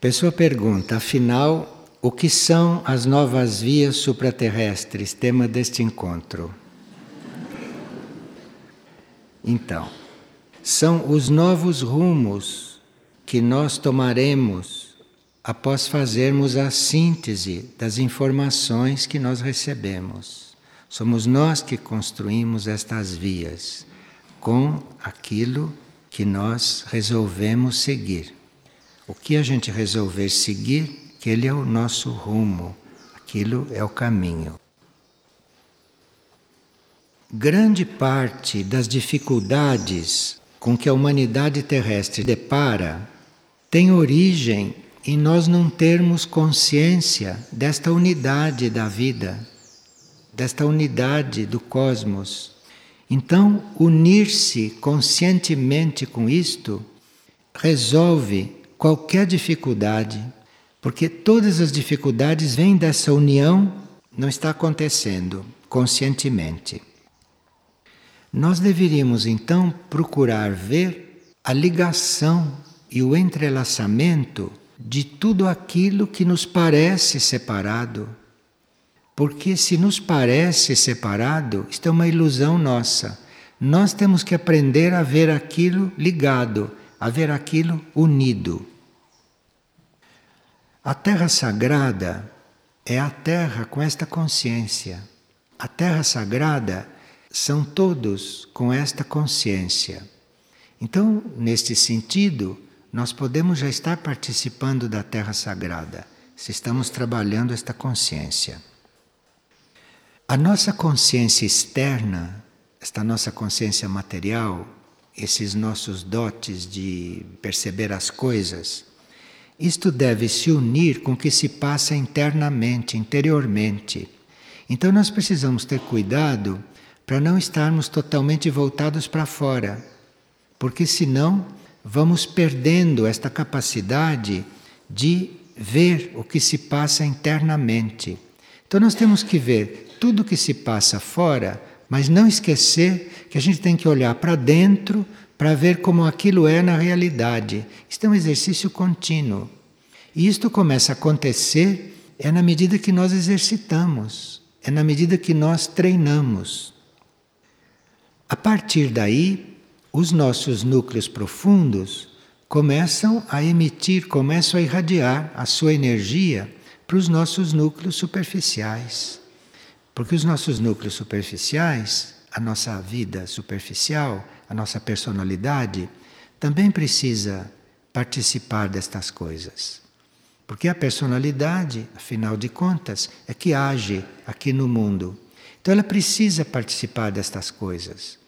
Pessoa pergunta, afinal, o que são as novas vias supraterrestres, tema deste encontro? Então, são os novos rumos que nós tomaremos após fazermos a síntese das informações que nós recebemos. Somos nós que construímos estas vias com aquilo que nós resolvemos seguir. O que a gente resolver seguir, ele é o nosso rumo, aquilo é o caminho. Grande parte das dificuldades com que a humanidade terrestre depara tem origem em nós não termos consciência desta unidade da vida, desta unidade do cosmos. Então, unir-se conscientemente com isto resolve qualquer dificuldade, porque todas as dificuldades vêm dessa união, não está acontecendo conscientemente. Nós deveríamos então procurar ver a ligação e o entrelaçamento de tudo aquilo que nos parece separado. Porque se nos parece separado, isto é uma ilusão nossa. Nós temos que aprender a ver aquilo ligado, a ver aquilo unido. A terra sagrada é a terra com esta consciência. A terra sagrada são todos com esta consciência. Então, neste sentido, nós podemos já estar participando da Terra Sagrada, se estamos trabalhando esta consciência. A nossa consciência externa, esta nossa consciência material, esses nossos dotes de perceber as coisas, isto deve se unir com o que se passa internamente, interiormente. Então nós precisamos ter cuidado para não estarmos totalmente voltados para fora, porque senão vamos perdendo esta capacidade de ver o que se passa internamente. Então nós temos que ver tudo o que se passa fora, mas não esquecer que a gente tem que olhar para dentro para ver como aquilo é na realidade. Isto é um exercício contínuo. E isto começa a acontecer é na medida que nós exercitamos, é na medida que nós treinamos. A partir daí, os nossos núcleos profundos começam a emitir, começam a irradiar a sua energia para os nossos núcleos superficiais. Porque os nossos núcleos superficiais, a nossa vida superficial, a nossa personalidade, também precisa participar destas coisas. Porque a personalidade, afinal de contas, é que age aqui no mundo. Então ela precisa participar destas coisas.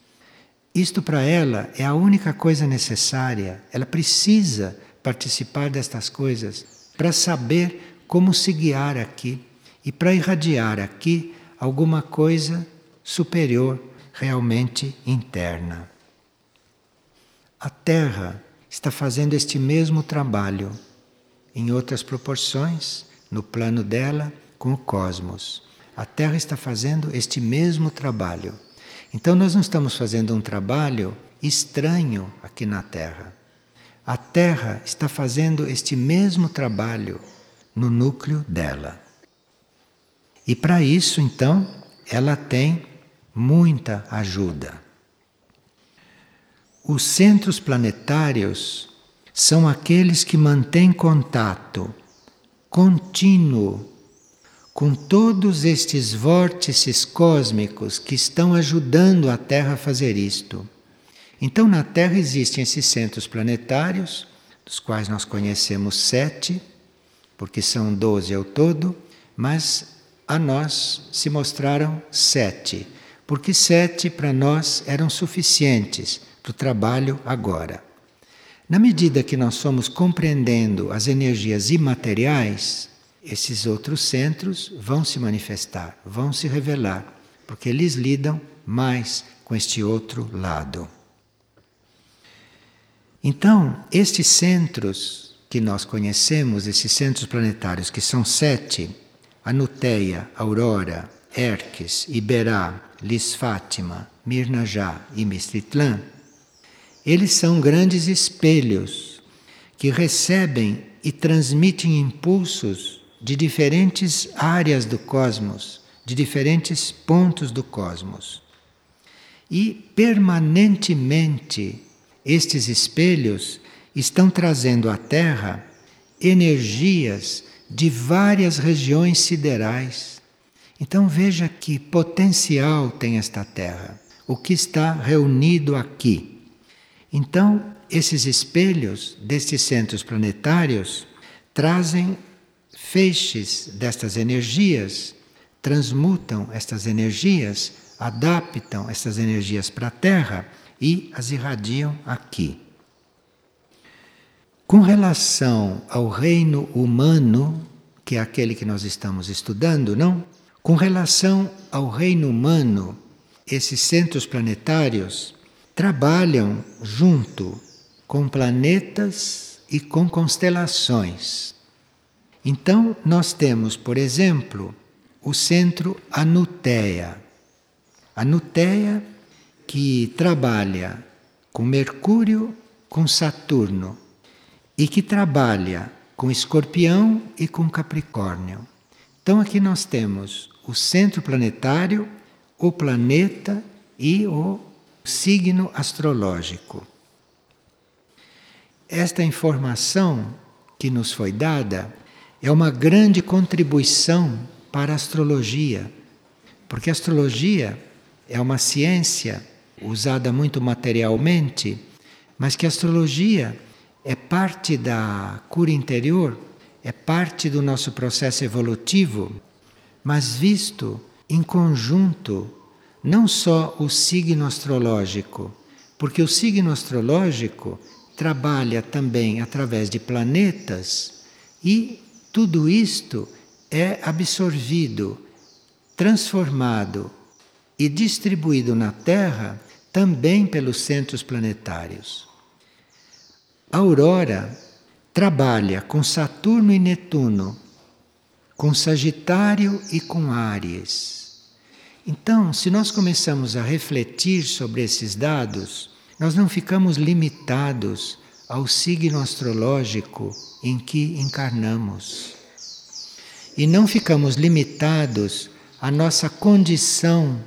Isto para ela é a única coisa necessária. Ela precisa participar destas coisas para saber como se guiar aqui e para irradiar aqui alguma coisa superior, realmente interna. A Terra está fazendo este mesmo trabalho, em outras proporções, no plano dela, com o cosmos. A Terra está fazendo este mesmo trabalho. Então nós não estamos fazendo um trabalho estranho aqui na Terra. A Terra está fazendo este mesmo trabalho no núcleo dela. E para isso, então, ela tem muita ajuda. Os centros planetários são aqueles que mantêm contato contínuo com todos estes vórtices cósmicos que estão ajudando a Terra a fazer isto. Então, na Terra existem esses centros planetários, dos quais nós conhecemos sete, porque são doze ao todo, mas a nós se mostraram sete, porque sete para nós eram suficientes para o trabalho agora. Na medida que nós somos compreendendo as energias imateriais, esses outros centros vão se manifestar, vão se revelar, porque eles lidam mais com este outro lado. Então, estes centros que nós conhecemos, esses centros planetários, que são sete: Anuteia, Aurora, Erques, Iberá, Lis Fátima, Mirnajá e Mistritlã, eles são grandes espelhos que recebem e transmitem impulsos de diferentes áreas do cosmos, de diferentes pontos do cosmos. E permanentemente estes espelhos estão trazendo à Terra energias de várias regiões siderais. Então veja que potencial tem esta Terra, o que está reunido aqui. Então, esses espelhos destes centros planetários trazem feixes destas energias, transmutam estas energias, adaptam estas energias para a Terra e as irradiam aqui. Com relação ao reino humano, que é aquele que nós estamos estudando, não? Com relação ao reino humano, esses centros planetários trabalham junto com planetas e com constelações. Então, nós temos, por exemplo, o centro Anuteia. Anuteia que trabalha com Mercúrio, com Saturno e que trabalha com Escorpião e com Capricórnio. Então aqui nós temos o centro planetário, o planeta e o signo astrológico. Esta informação que nos foi dada é uma grande contribuição para a astrologia, porque a astrologia é uma ciência usada muito materialmente, mas que a astrologia é parte da cura interior, é parte do nosso processo evolutivo, mas visto em conjunto, não só o signo astrológico, porque o signo astrológico trabalha também através de planetas e tudo isto é absorvido, transformado e distribuído na Terra também pelos centros planetários. A aurora trabalha com Saturno e Netuno, com Sagitário e com Áries. Então, se nós começamos a refletir sobre esses dados, nós não ficamos limitados ao signo astrológico em que encarnamos. E não ficamos limitados à nossa condição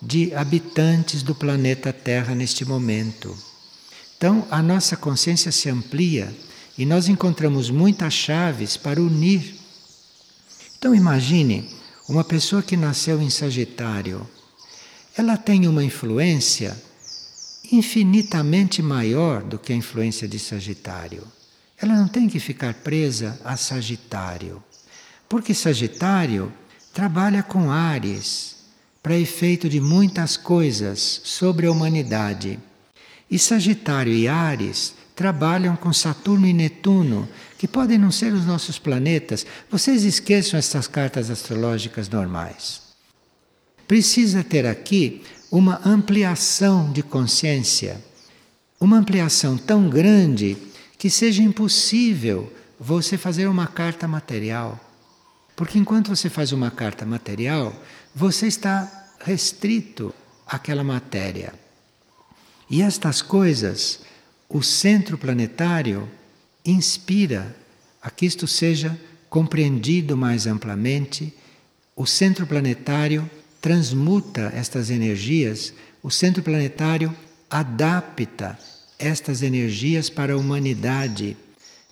de habitantes do planeta Terra neste momento. Então, a nossa consciência se amplia e nós encontramos muitas chaves para unir. Então, imagine uma pessoa que nasceu em Sagitário. Ela tem uma influência infinitamente maior do que a influência de Sagitário. Ela não tem que ficar presa a Sagitário, porque Sagitário trabalha com Ares para efeito de muitas coisas sobre a humanidade. E Sagitário e Ares trabalham com Saturno e Netuno, que podem não ser os nossos planetas. Vocês esqueçam essas cartas astrológicas normais. Precisa ter aqui uma ampliação de consciência, uma ampliação tão grande que seja impossível você fazer uma carta material. Porque enquanto você faz uma carta material, você está restrito àquela matéria. E estas coisas, o centro planetário inspira a que isto seja compreendido mais amplamente. O centro planetário transmuta estas energias, o centro planetário adapta estas energias para a humanidade,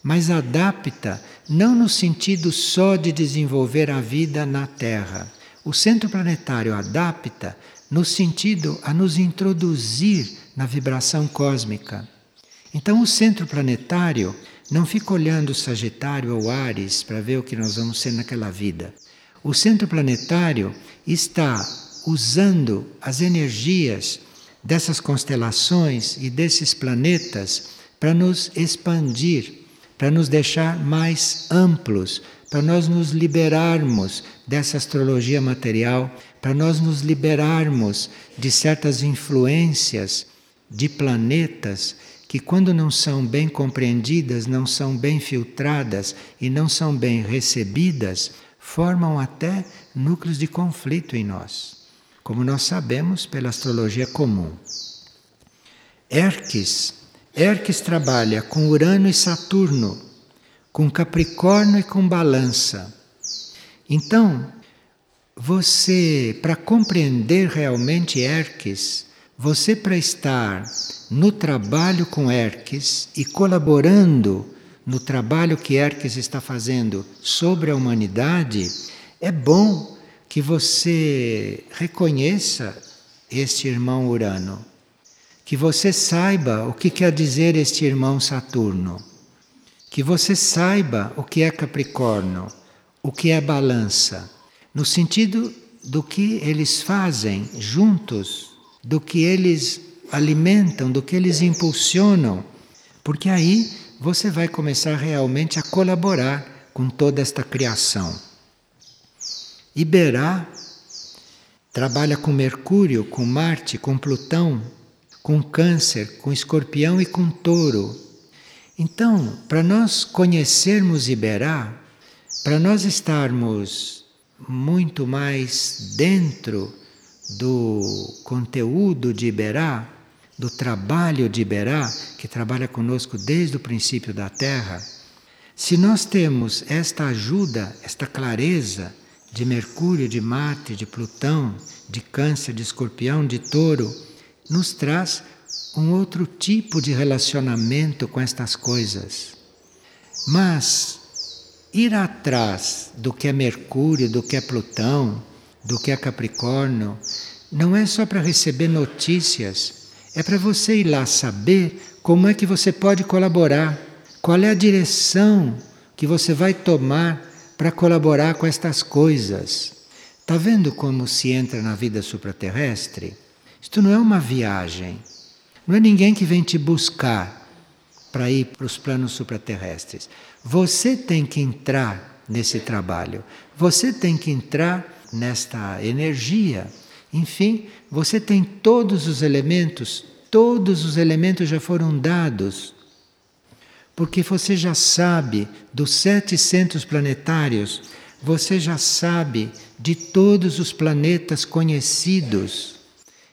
mas adapta não no sentido só de desenvolver a vida na Terra. O centro planetário adapta no sentido a nos introduzir na vibração cósmica. Então, o centro planetário não fica olhando Sagitário ou Ares para ver o que nós vamos ser naquela vida. O centro planetário está usando as energias dessas constelações e desses planetas para nos expandir, para nos deixar mais amplos, para nós nos liberarmos dessa astrologia material, para nós nos liberarmos de certas influências de planetas que, quando não são bem compreendidas, não são bem filtradas e não são bem recebidas, formam até núcleos de conflito em nós, como nós sabemos pela astrologia comum. Erques, Erques trabalha com Urano e Saturno. com Capricórnio e com Balança. Então, você, para compreender realmente Erques, você para estar no trabalho com Erques e colaborando no trabalho que Erques está fazendo sobre a humanidade, é bom que você reconheça este irmão Urano, que você saiba o que quer dizer este irmão Saturno, que você saiba o que é Capricórnio, o que é balança, no sentido do que eles fazem juntos, do que eles alimentam, do que eles impulsionam, porque aí você vai começar realmente a colaborar com toda esta criação. Iberá trabalha com Mercúrio, com Marte, com Plutão, com Câncer, com Escorpião e com Touro. Então, para nós conhecermos Iberá, para nós estarmos muito mais dentro do conteúdo de Iberá, do trabalho de Iberá, que trabalha conosco desde o princípio da Terra, se nós temos esta ajuda, esta clareza de Mercúrio, de Marte, de Plutão, de Câncer, de Escorpião, de Touro, nos traz um outro tipo de relacionamento com estas coisas. Mas ir atrás do que é Mercúrio, do que é Plutão, do que é Capricórnio, não é só para receber notícias, é para você ir lá saber como é que você pode colaborar, qual é a direção que você vai tomar para colaborar com estas coisas. Está vendo como se entra na vida supraterrestre? Isto não é uma viagem, não é ninguém que vem te buscar para ir para os planos supraterrestres. Você tem que entrar nesse trabalho, você tem que entrar nesta energia. Enfim, você tem todos os elementos, todos os elementos já foram dados. Porque você já sabe dos sete centros planetários, você já sabe de todos os planetas conhecidos,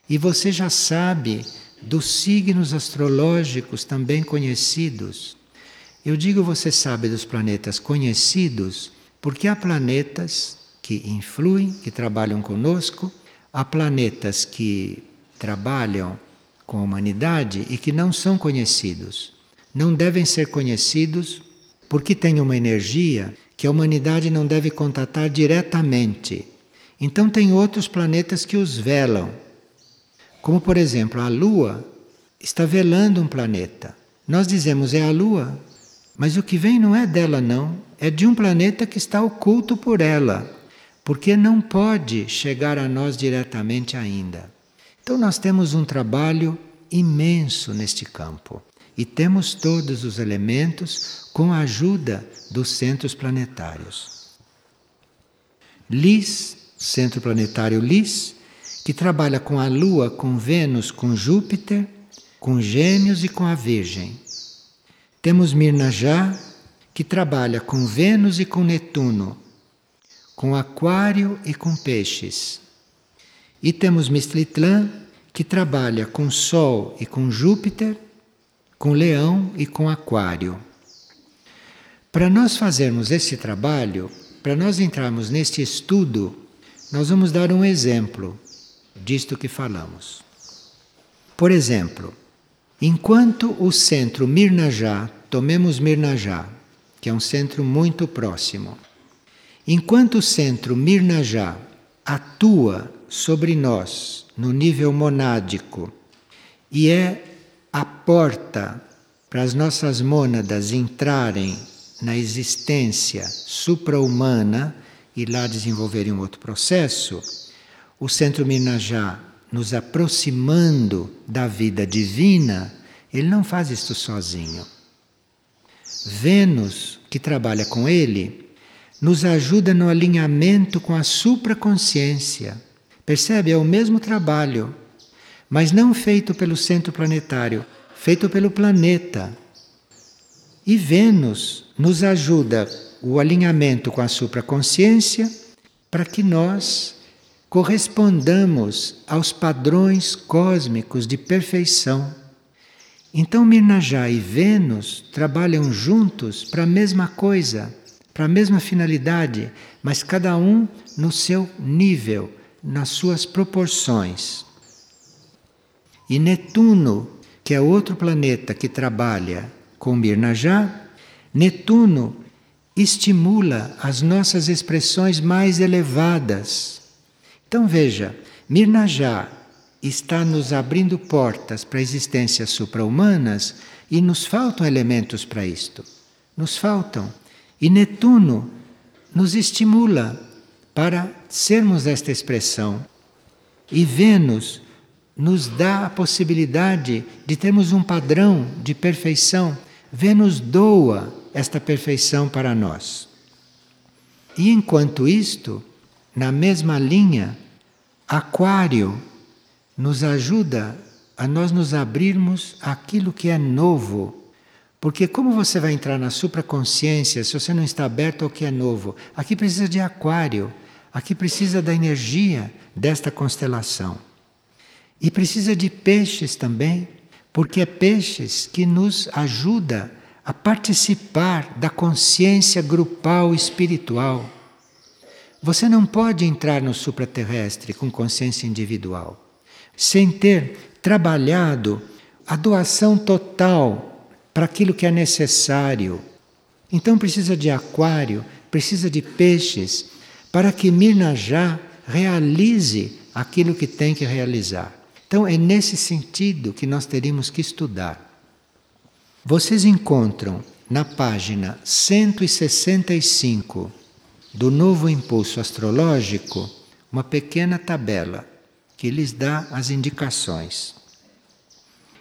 e você já sabe dos signos astrológicos também conhecidos. Eu digo você sabe dos planetas conhecidos porque há planetas que influem, que trabalham conosco, há planetas que trabalham com a humanidade e que não são conhecidos. Não devem ser conhecidos porque têm uma energia que a humanidade não deve contatar diretamente. Então, tem outros planetas que os velam como, por exemplo, a Lua está velando um planeta. Nós dizemos é a Lua, mas o que vem não é dela, não. É de um planeta que está oculto por ela, porque não pode chegar a nós diretamente ainda. Então, nós temos um trabalho imenso neste campo e temos todos os elementos com a ajuda dos centros planetários. LIS, Centro Planetário LIS, que trabalha com a Lua, com Vênus, com Júpiter, com Gêmeos e com a Virgem. Temos Mirnajá, que trabalha com Vênus e com Netuno, com Aquário e com Peixes. E temos Mistlitlã, que trabalha com Sol e com Júpiter, com Leão e com Aquário. Para nós fazermos esse trabalho, para nós entrarmos neste estudo, nós vamos dar um exemplo disto que falamos. Por exemplo, enquanto o centro Mirnajá, tomemos Mirnajá, que é um centro muito próximo, enquanto o centro Mirnajá atua sobre nós no nível monádico e é a porta para as nossas mônadas entrarem na existência supra-humana e lá desenvolverem um outro processo, o centro Minajá nos aproximando da vida divina, ele não faz isto sozinho. Vênus, que trabalha com ele, nos ajuda no alinhamento com a supraconsciência. Percebe? É o mesmo trabalho, mas não feito pelo centro planetário, feito pelo planeta. E Vênus nos ajuda o alinhamento com a supraconsciência para que nós correspondamos aos padrões cósmicos de perfeição. Então Mirnajá e Vênus trabalham juntos para a mesma coisa, para a mesma finalidade, mas cada um no seu nível, nas suas proporções. E Netuno, que é outro planeta que trabalha com Mirnajá, Netuno estimula as nossas expressões mais elevadas. Então veja, Mirnajá está nos abrindo portas para existências supra-humanas e nos faltam elementos para isto. Nos faltam. E Netuno nos estimula para sermos esta expressão. E Vênus nos dá a possibilidade de termos um padrão de perfeição. Vênus doa esta perfeição para nós. E enquanto isto, na mesma linha, Aquário nos ajuda a nós nos abrirmos àquilo que é novo. Porque como você vai entrar na supraconsciência se você não está aberto ao que é novo? Aqui precisa de aquário, aqui precisa da energia desta constelação. E precisa de peixes também, porque é peixes que nos ajuda a participar da consciência grupal espiritual. Você não pode entrar no supraterrestre com consciência individual sem ter trabalhado a doação total para aquilo que é necessário. Então precisa de aquário, precisa de peixes, para que Mirnajá realize aquilo que tem que realizar. Então é nesse sentido que nós teríamos que estudar. Vocês encontram na página 165 do Novo Impulso Astrológico uma pequena tabela que lhes dá as indicações.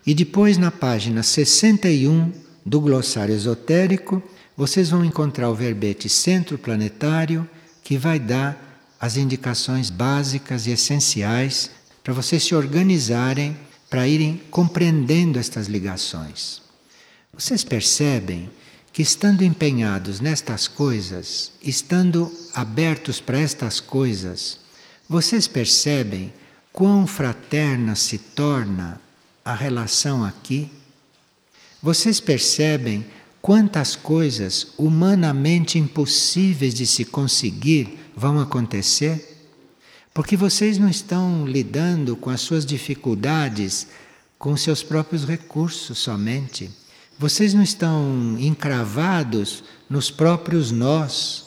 E depois, na página 61 do glossário esotérico, vocês vão encontrar o verbete centro planetário, que vai dar as indicações básicas e essenciais para vocês se organizarem para irem compreendendo estas ligações. Vocês percebem que, estando empenhados nestas coisas, estando abertos para estas coisas, vocês percebem quão fraterna se torna a relação aqui? Vocês percebem quantas coisas humanamente impossíveis de se conseguir vão acontecer? Porque vocês não estão lidando com as suas dificuldades com seus próprios recursos somente. Vocês não estão encravados nos próprios nós.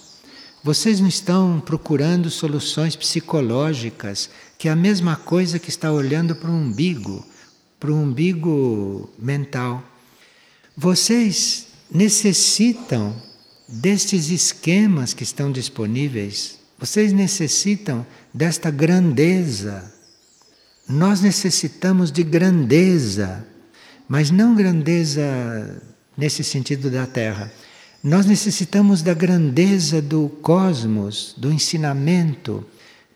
Vocês não estão procurando soluções psicológicas que é a mesma coisa que está olhando para o umbigo, para o umbigo mental. Vocês necessitam destes esquemas que estão disponíveis, vocês necessitam desta grandeza. Nós necessitamos de grandeza, mas não grandeza nesse sentido da Terra. Nós necessitamos da grandeza do cosmos, do ensinamento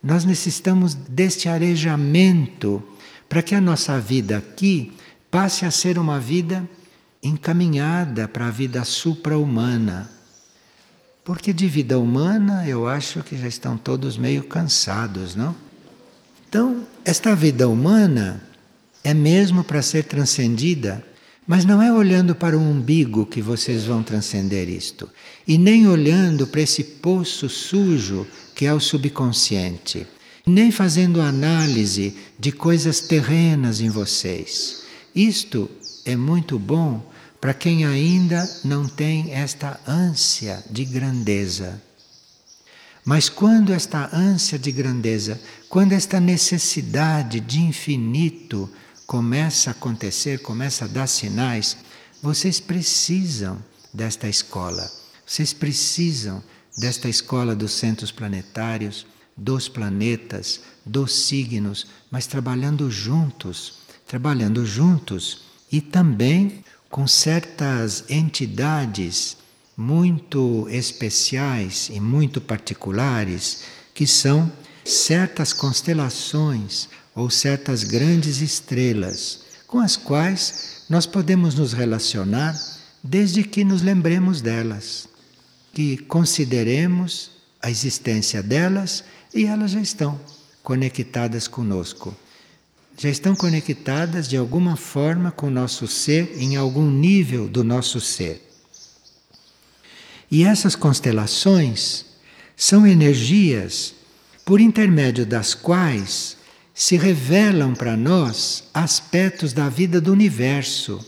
nós necessitamos deste arejamento para que a nossa vida aqui passe a ser uma vida encaminhada para a vida supra-humana. Porque de vida humana eu acho que já estão todos meio cansados, não? Então, esta vida humana é mesmo para ser transcendida, mas não é olhando para o umbigo que vocês vão transcender isto, e nem olhando para esse poço sujo que é o subconsciente, nem fazendo análise de coisas terrenas em vocês. Isto é muito bom para quem ainda não tem esta ânsia de grandeza. Mas quando esta ânsia de grandeza, quando esta necessidade de infinito começa a acontecer, começa a dar sinais, vocês precisam desta escola. Vocês precisam desta escola dos centros planetários, dos planetas, dos signos, mas trabalhando juntos, trabalhando juntos e também com certas entidades muito especiais e muito particulares, que são certas constelações ou certas grandes estrelas, com as quais nós podemos nos relacionar desde que nos lembremos delas que consideremos a existência delas e elas já estão conectadas conosco. já estão conectadas de alguma forma com o nosso ser, em algum nível do nosso ser. E essas constelações são energias por intermédio das quais se revelam para nós aspectos da vida do universo.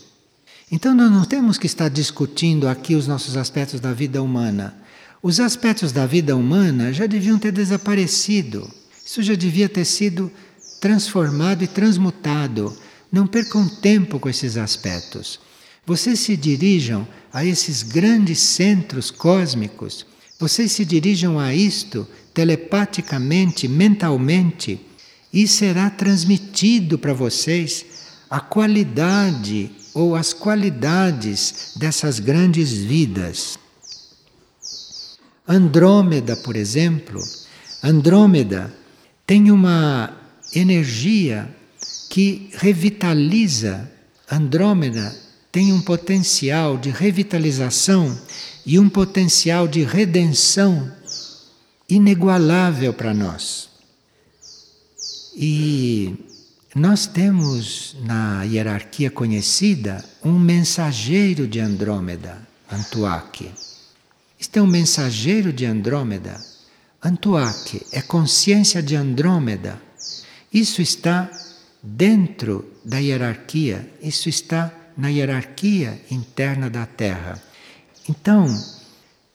Então nós não temos que estar discutindo aqui os nossos aspectos da vida humana. Os aspectos da vida humana já deviam ter desaparecido. Isso já devia ter sido transformado e transmutado. Não percam tempo com esses aspectos. Vocês se dirijam a esses grandes centros cósmicos, vocês se dirijam a isto telepaticamente, mentalmente, e será transmitido para vocês a qualidade ou as qualidades dessas grandes vidas. Andrômeda, por exemplo, Andrômeda tem uma energia que revitaliza. Andrômeda tem um potencial de revitalização e um potencial de redenção inigualável para nós. E nós temos na hierarquia conhecida um mensageiro de Andrômeda, Antuaque. Este é um mensageiro de Andrômeda. Antuaque é consciência de Andrômeda. Isso está dentro da hierarquia, isso está na hierarquia interna da Terra. Então,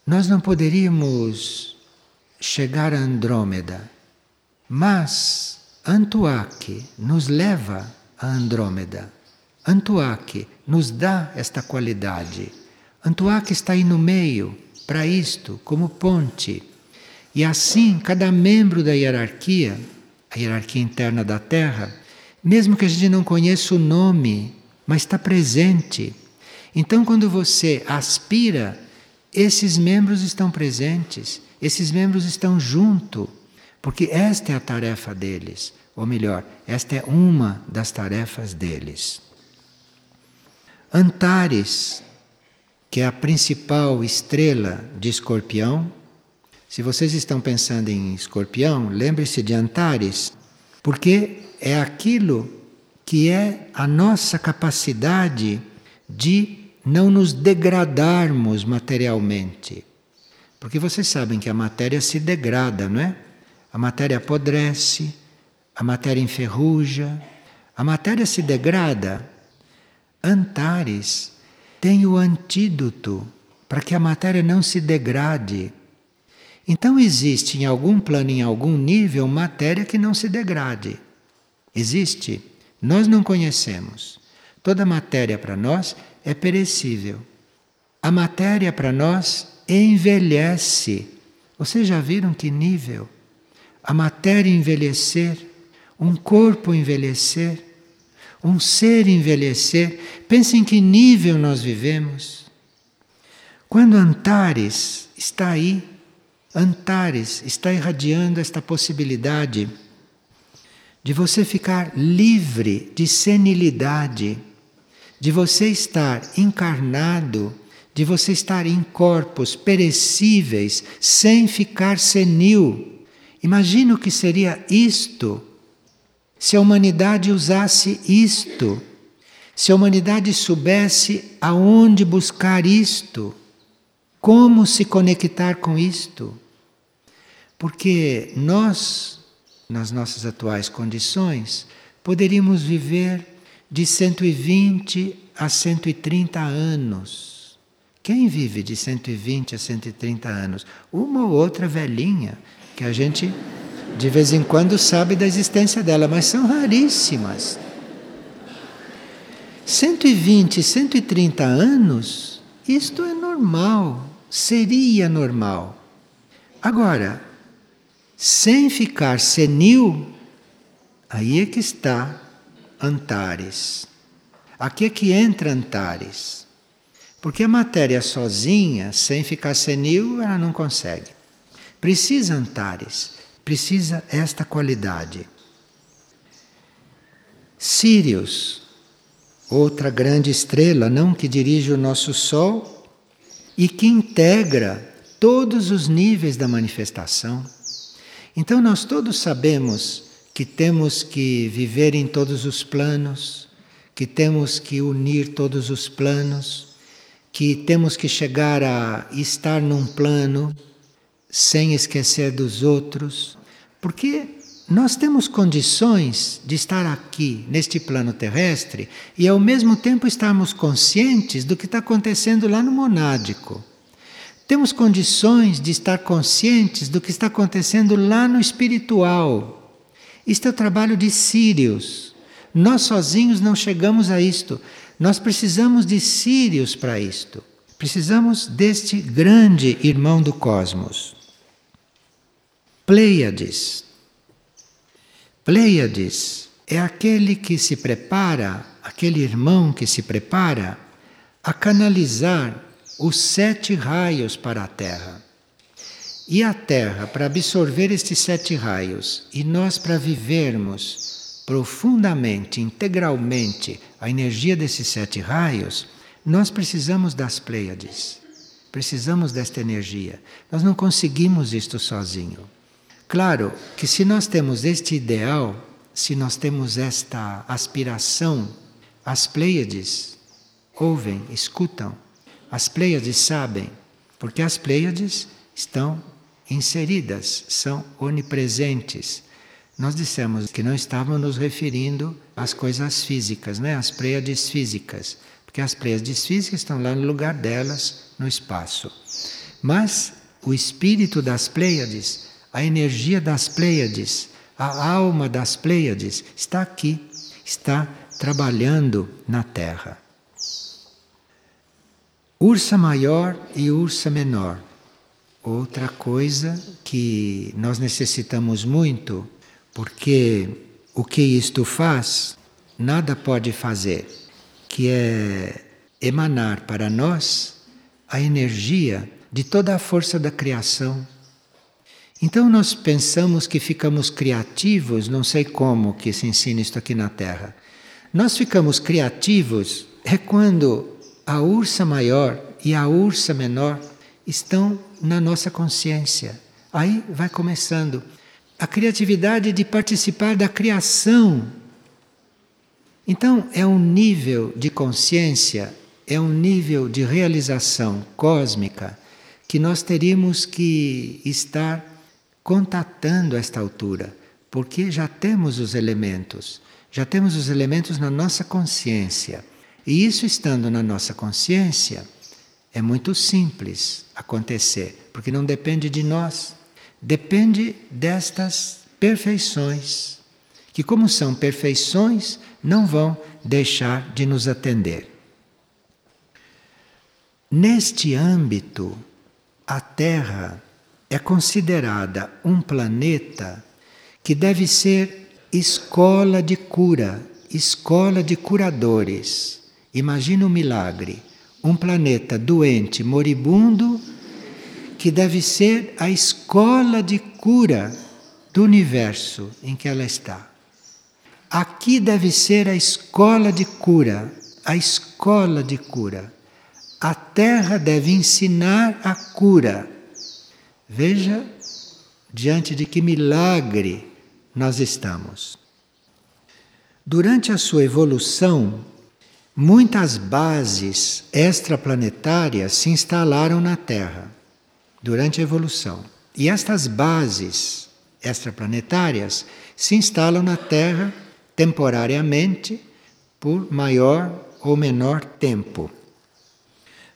nós não poderíamos chegar a Andrômeda, mas Antuaque nos leva a Andrômeda. Antuaque nos dá esta qualidade. Antuaque está aí no meio para isto, como ponte. E assim, cada membro da hierarquia, a hierarquia interna da Terra, mesmo que a gente não conheça o nome mas está presente. Então, quando você aspira, esses membros estão presentes, esses membros estão junto, porque esta é a tarefa deles, ou melhor, esta é uma das tarefas deles. Antares, que é a principal estrela de Escorpião, se vocês estão pensando em Escorpião, lembre-se de Antares, porque é aquilo que é a nossa capacidade de não nos degradarmos materialmente. Porque vocês sabem que a matéria se degrada, não é? A matéria apodrece, a matéria enferruja, a matéria se degrada. Antares tem o antídoto para que a matéria não se degrade. Então existe em algum plano, em algum nível, matéria que não se degrade. Existe. Nós não conhecemos. Toda matéria para nós é perecível. A matéria para nós envelhece. Vocês já viram que nível? A matéria envelhecer, um corpo envelhecer, um ser envelhecer. Pensem em que nível nós vivemos. Quando Antares está aí, Antares está irradiando esta possibilidade de você ficar livre de senilidade, de você estar encarnado, de você estar em corpos perecíveis sem ficar senil. Imagina o que seria isto se a humanidade usasse isto, se a humanidade soubesse aonde buscar isto, como se conectar com isto. Porque nós nas nossas atuais condições, poderíamos viver de 120 a 130 anos. Quem vive de 120 a 130 anos? Uma ou outra velhinha que a gente de vez em quando sabe da existência dela, mas são raríssimas. 120, 130 anos, isto é normal, seria normal. Agora, sem ficar senil, aí é que está Antares. Aqui é que entra Antares. Porque a matéria sozinha, sem ficar senil, ela não consegue. Precisa Antares, precisa esta qualidade. Sirius, outra grande estrela, não que dirige o nosso Sol e que integra todos os níveis da manifestação. Então, nós todos sabemos que temos que viver em todos os planos, que temos que unir todos os planos, que temos que chegar a estar num plano sem esquecer dos outros, porque nós temos condições de estar aqui, neste plano terrestre, e ao mesmo tempo estarmos conscientes do que está acontecendo lá no monádico. Temos condições de estar conscientes do que está acontecendo lá no espiritual. Isto é o trabalho de Sírios. Nós sozinhos não chegamos a isto. Nós precisamos de Sírios para isto. Precisamos deste grande irmão do cosmos. Pleiades. Pleiades é aquele que se prepara, aquele irmão que se prepara a canalizar os sete raios para a Terra. E a Terra, para absorver estes sete raios, e nós para vivermos profundamente, integralmente, a energia desses sete raios, nós precisamos das Pleiades. Precisamos desta energia. Nós não conseguimos isto sozinho. Claro que se nós temos este ideal, se nós temos esta aspiração, as Pleiades ouvem, escutam, as Pleiades sabem, porque as Pleiades estão inseridas, são onipresentes. Nós dissemos que não estávamos nos referindo às coisas físicas, né? às Pleiades físicas, porque as Pleiades físicas estão lá no lugar delas, no espaço. Mas o espírito das Pleiades a energia das Pleiades, a alma das Pleiades está aqui, está trabalhando na Terra. Ursa maior e ursa menor. Outra coisa que nós necessitamos muito, porque o que isto faz, nada pode fazer, que é emanar para nós a energia de toda a força da criação então nós pensamos que ficamos criativos, não sei como que se ensina isto aqui na Terra. Nós ficamos criativos é quando a ursa maior e a ursa menor estão na nossa consciência. Aí vai começando a criatividade de participar da criação. Então é um nível de consciência, é um nível de realização cósmica que nós teríamos que estar contatando esta altura, porque já temos os elementos, já temos os elementos na nossa consciência. E isso estando na nossa consciência, é muito simples acontecer, porque não depende de nós, depende destas perfeições, que, como são perfeições, não vão deixar de nos atender. Neste âmbito, a Terra é considerada um planeta que deve ser escola de cura, escola de curadores. Imagina um milagre. Um planeta doente, moribundo, que deve ser a escola de cura do universo em que ela está. Aqui deve ser a escola de cura, a escola de cura. A Terra deve ensinar a cura Veja diante de que milagre nós estamos. Durante a sua evolução, muitas bases extraplanetárias se instalaram na Terra durante a evolução. E estas bases extraplanetárias se instalam na Terra temporariamente por maior ou menor tempo.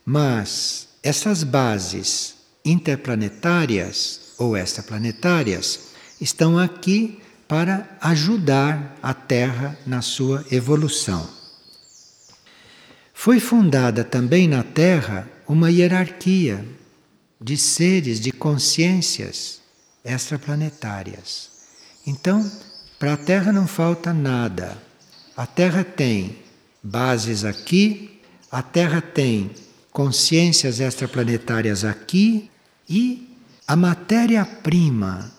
Mas essas bases interplanetárias ou extraplanetárias estão aqui para ajudar a Terra na sua evolução. Foi fundada também na Terra uma hierarquia de seres, de consciências extraplanetárias. Então, para a Terra não falta nada. A Terra tem bases aqui, a Terra tem consciências extraplanetárias aqui e a matéria-prima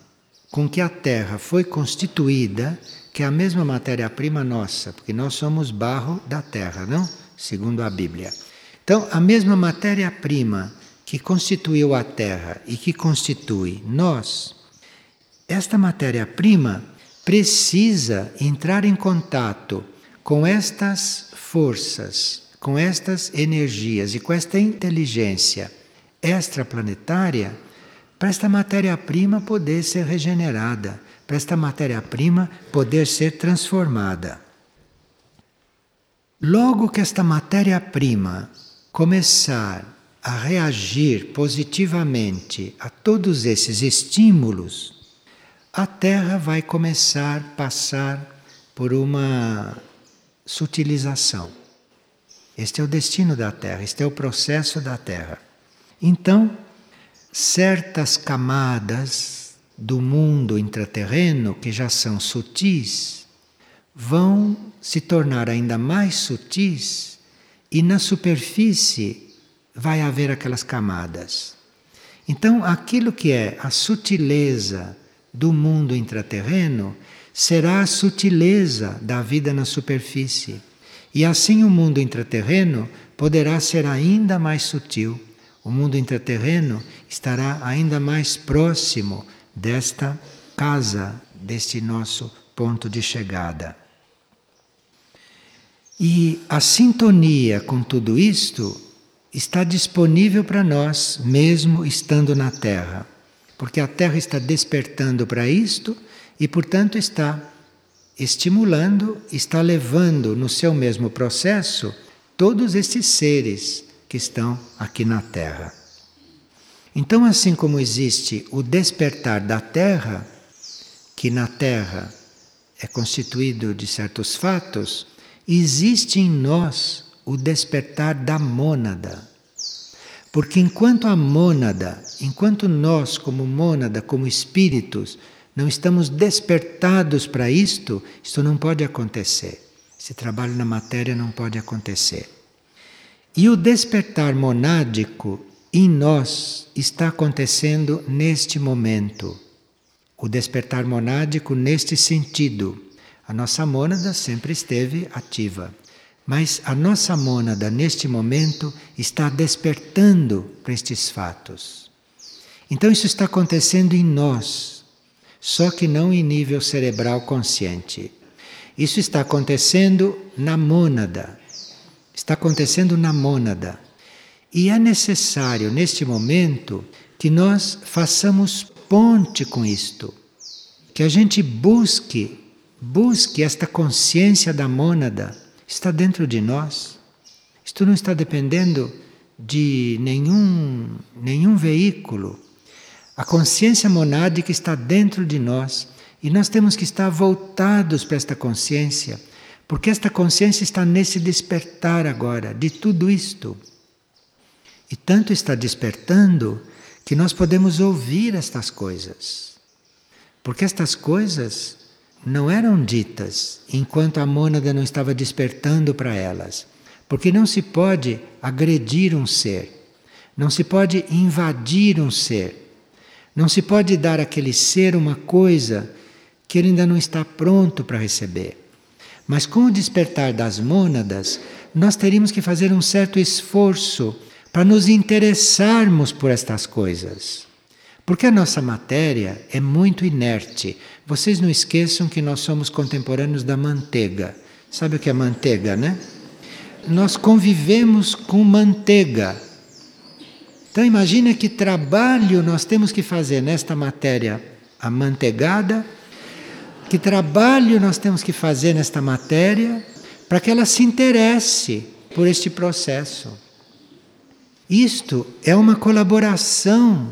com que a Terra foi constituída, que é a mesma matéria-prima nossa, porque nós somos barro da Terra, não? Segundo a Bíblia. Então, a mesma matéria-prima que constituiu a Terra e que constitui nós, esta matéria-prima precisa entrar em contato com estas forças, com estas energias e com esta inteligência extraplanetária para esta matéria-prima poder ser regenerada, para esta matéria-prima poder ser transformada. Logo que esta matéria-prima começar a reagir positivamente a todos esses estímulos, a Terra vai começar a passar por uma sutilização. Este é o destino da Terra, este é o processo da Terra. Então, certas camadas do mundo intraterreno, que já são sutis, vão se tornar ainda mais sutis e na superfície vai haver aquelas camadas. Então, aquilo que é a sutileza do mundo intraterreno será a sutileza da vida na superfície. E assim o mundo intraterreno poderá ser ainda mais sutil. O mundo intraterreno estará ainda mais próximo desta casa, deste nosso ponto de chegada. E a sintonia com tudo isto está disponível para nós, mesmo estando na Terra. Porque a Terra está despertando para isto e, portanto, está estimulando, está levando no seu mesmo processo todos esses seres que estão aqui na Terra. Então, assim como existe o despertar da Terra, que na Terra é constituído de certos fatos, existe em nós o despertar da mônada. Porque enquanto a mônada, enquanto nós, como mônada, como espíritos, não estamos despertados para isto, isto não pode acontecer. Esse trabalho na matéria não pode acontecer. E o despertar monádico em nós está acontecendo neste momento. O despertar monádico neste sentido. A nossa mônada sempre esteve ativa, mas a nossa mônada neste momento está despertando para estes fatos. Então isso está acontecendo em nós, só que não em nível cerebral consciente. Isso está acontecendo na mônada, Está acontecendo na mônada. E é necessário, neste momento, que nós façamos ponte com isto. Que a gente busque, busque esta consciência da mônada. Está dentro de nós. Isto não está dependendo de nenhum, nenhum veículo. A consciência monádica está dentro de nós e nós temos que estar voltados para esta consciência porque esta consciência está nesse despertar agora de tudo isto. E tanto está despertando que nós podemos ouvir estas coisas. Porque estas coisas não eram ditas enquanto a mônada não estava despertando para elas. Porque não se pode agredir um ser, não se pode invadir um ser, não se pode dar àquele ser uma coisa que ele ainda não está pronto para receber. Mas com o despertar das mônadas, nós teríamos que fazer um certo esforço para nos interessarmos por estas coisas. Porque a nossa matéria é muito inerte. Vocês não esqueçam que nós somos contemporâneos da manteiga. Sabe o que é manteiga, né? Nós convivemos com manteiga. Então imagina que trabalho nós temos que fazer nesta matéria amanteigada que trabalho nós temos que fazer nesta matéria para que ela se interesse por este processo. Isto é uma colaboração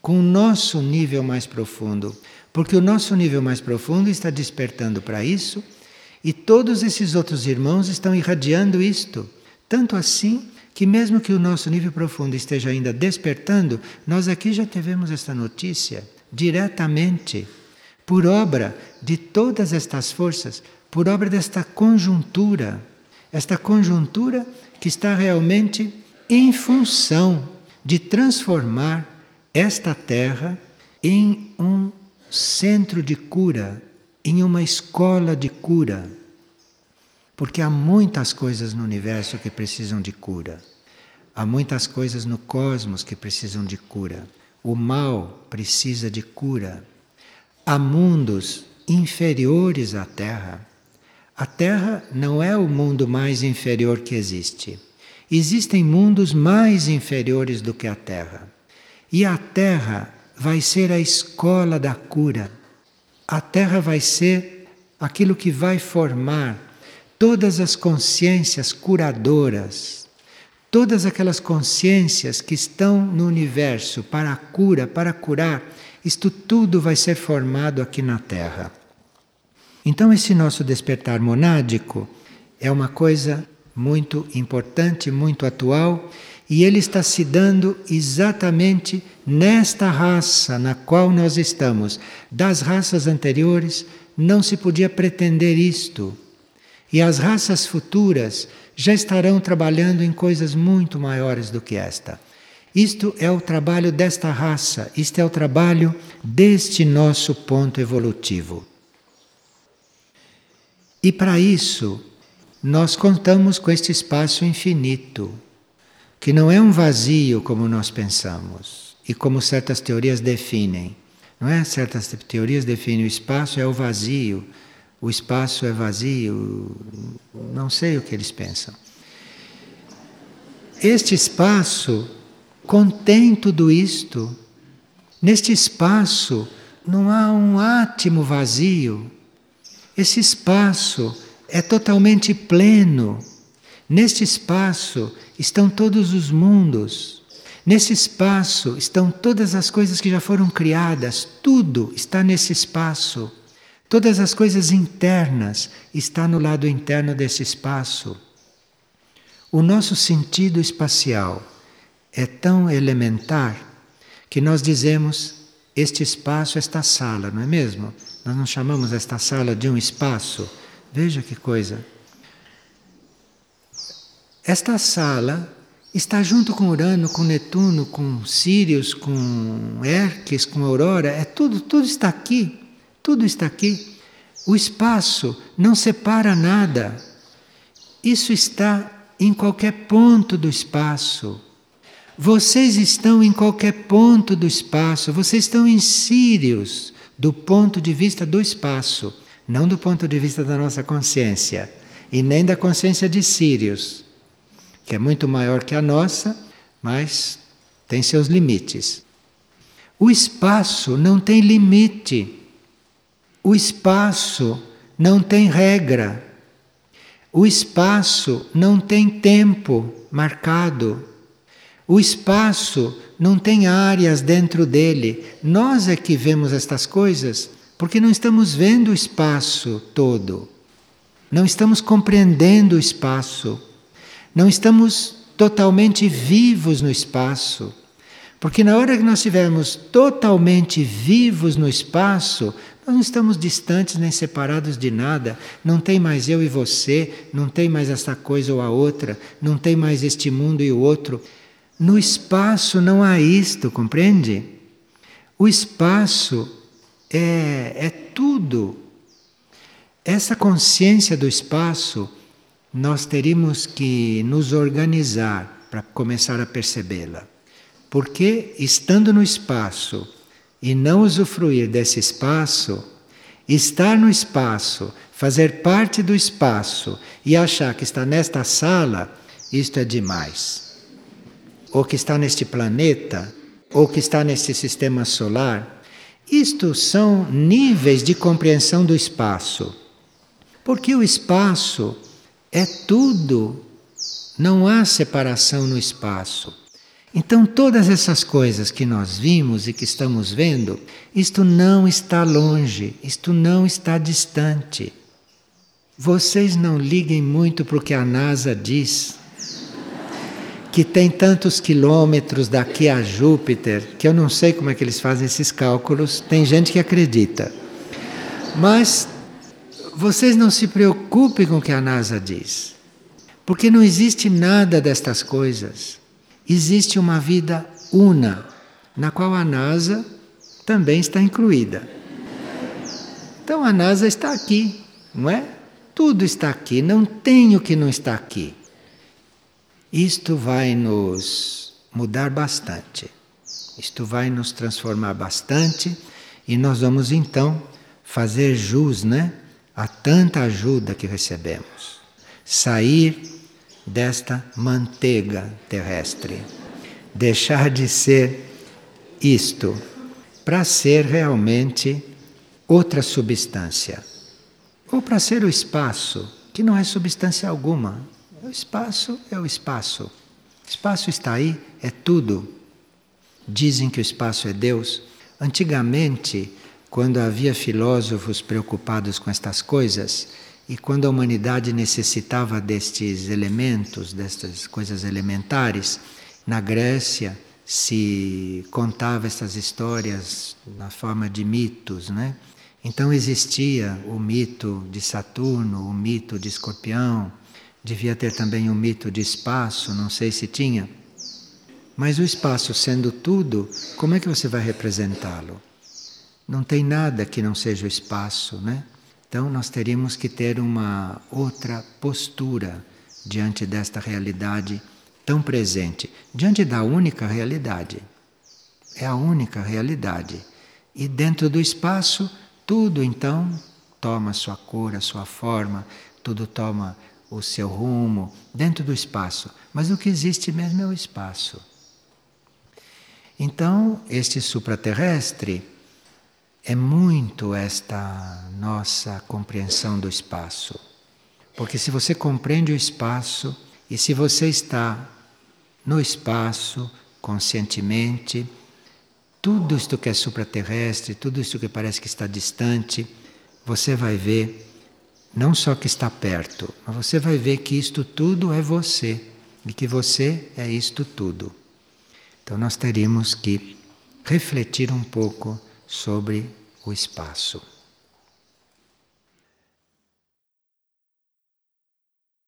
com o nosso nível mais profundo, porque o nosso nível mais profundo está despertando para isso e todos esses outros irmãos estão irradiando isto. Tanto assim que, mesmo que o nosso nível profundo esteja ainda despertando, nós aqui já tivemos esta notícia diretamente por obra de todas estas forças, por obra desta conjuntura, esta conjuntura que está realmente em função de transformar esta terra em um centro de cura, em uma escola de cura. Porque há muitas coisas no universo que precisam de cura. Há muitas coisas no cosmos que precisam de cura. O mal precisa de cura. Há mundos inferiores à Terra. A Terra não é o mundo mais inferior que existe. Existem mundos mais inferiores do que a Terra. E a Terra vai ser a escola da cura. A Terra vai ser aquilo que vai formar todas as consciências curadoras, todas aquelas consciências que estão no universo para a cura, para curar, isto tudo vai ser formado aqui na Terra. Então, esse nosso despertar monádico é uma coisa muito importante, muito atual, e ele está se dando exatamente nesta raça na qual nós estamos. Das raças anteriores não se podia pretender isto. E as raças futuras já estarão trabalhando em coisas muito maiores do que esta. Isto é o trabalho desta raça, isto é o trabalho deste nosso ponto evolutivo. E para isso, nós contamos com este espaço infinito, que não é um vazio como nós pensamos e como certas teorias definem. Não é? Certas teorias definem o espaço é o vazio, o espaço é vazio, não sei o que eles pensam. Este espaço contém tudo isto. Neste espaço não há um átimo vazio. Esse espaço é totalmente pleno. Neste espaço estão todos os mundos. Nesse espaço estão todas as coisas que já foram criadas. Tudo está nesse espaço. Todas as coisas internas está no lado interno desse espaço. O nosso sentido espacial é tão elementar que nós dizemos este espaço, esta sala, não é mesmo? Nós não chamamos esta sala de um espaço. Veja que coisa. Esta sala está junto com Urano, com Netuno, com Sírios, com Hermes, com Aurora, é tudo, tudo está aqui. Tudo está aqui. O espaço não separa nada. Isso está em qualquer ponto do espaço. Vocês estão em qualquer ponto do espaço, vocês estão em Sírios, do ponto de vista do espaço, não do ponto de vista da nossa consciência, e nem da consciência de Sírios, que é muito maior que a nossa, mas tem seus limites. O espaço não tem limite. O espaço não tem regra. O espaço não tem tempo marcado. O espaço não tem áreas dentro dele. Nós é que vemos estas coisas porque não estamos vendo o espaço todo. Não estamos compreendendo o espaço. Não estamos totalmente vivos no espaço. Porque na hora que nós estivermos totalmente vivos no espaço, nós não estamos distantes nem separados de nada. Não tem mais eu e você, não tem mais esta coisa ou a outra, não tem mais este mundo e o outro. No espaço não há isto, compreende? O espaço é, é tudo. Essa consciência do espaço, nós teríamos que nos organizar para começar a percebê-la. Porque estando no espaço, e não usufruir desse espaço, estar no espaço, fazer parte do espaço e achar que está nesta sala, isto é demais. Ou que está neste planeta, ou que está neste sistema solar. Isto são níveis de compreensão do espaço. Porque o espaço é tudo, não há separação no espaço. Então, todas essas coisas que nós vimos e que estamos vendo, isto não está longe, isto não está distante. Vocês não liguem muito para o que a NASA diz, que tem tantos quilômetros daqui a Júpiter, que eu não sei como é que eles fazem esses cálculos, tem gente que acredita. Mas vocês não se preocupem com o que a NASA diz, porque não existe nada destas coisas existe uma vida una, na qual a NASA também está incluída. Então a NASA está aqui, não é? Tudo está aqui, não tem o que não está aqui. Isto vai nos mudar bastante. Isto vai nos transformar bastante e nós vamos então fazer jus, né, a tanta ajuda que recebemos. Sair desta manteiga terrestre. Deixar de ser isto para ser realmente outra substância. Ou para ser o espaço, que não é substância alguma. O espaço é o espaço. O espaço está aí, é tudo. Dizem que o espaço é Deus. Antigamente, quando havia filósofos preocupados com estas coisas, e quando a humanidade necessitava destes elementos, destas coisas elementares, na Grécia se contava estas histórias na forma de mitos, né? Então existia o mito de Saturno, o mito de Escorpião, devia ter também o mito de espaço, não sei se tinha. Mas o espaço sendo tudo, como é que você vai representá-lo? Não tem nada que não seja o espaço, né? Então nós teríamos que ter uma outra postura diante desta realidade tão presente, diante da única realidade. É a única realidade. E dentro do espaço, tudo então toma sua cor, a sua forma, tudo toma o seu rumo dentro do espaço. Mas o que existe mesmo é o espaço. Então, este supraterrestre é muito esta nossa compreensão do espaço. Porque se você compreende o espaço e se você está no espaço conscientemente, tudo isto que é supraterrestre, tudo isto que parece que está distante, você vai ver não só que está perto, mas você vai ver que isto tudo é você e que você é isto tudo. Então nós teríamos que refletir um pouco sobre o espaço.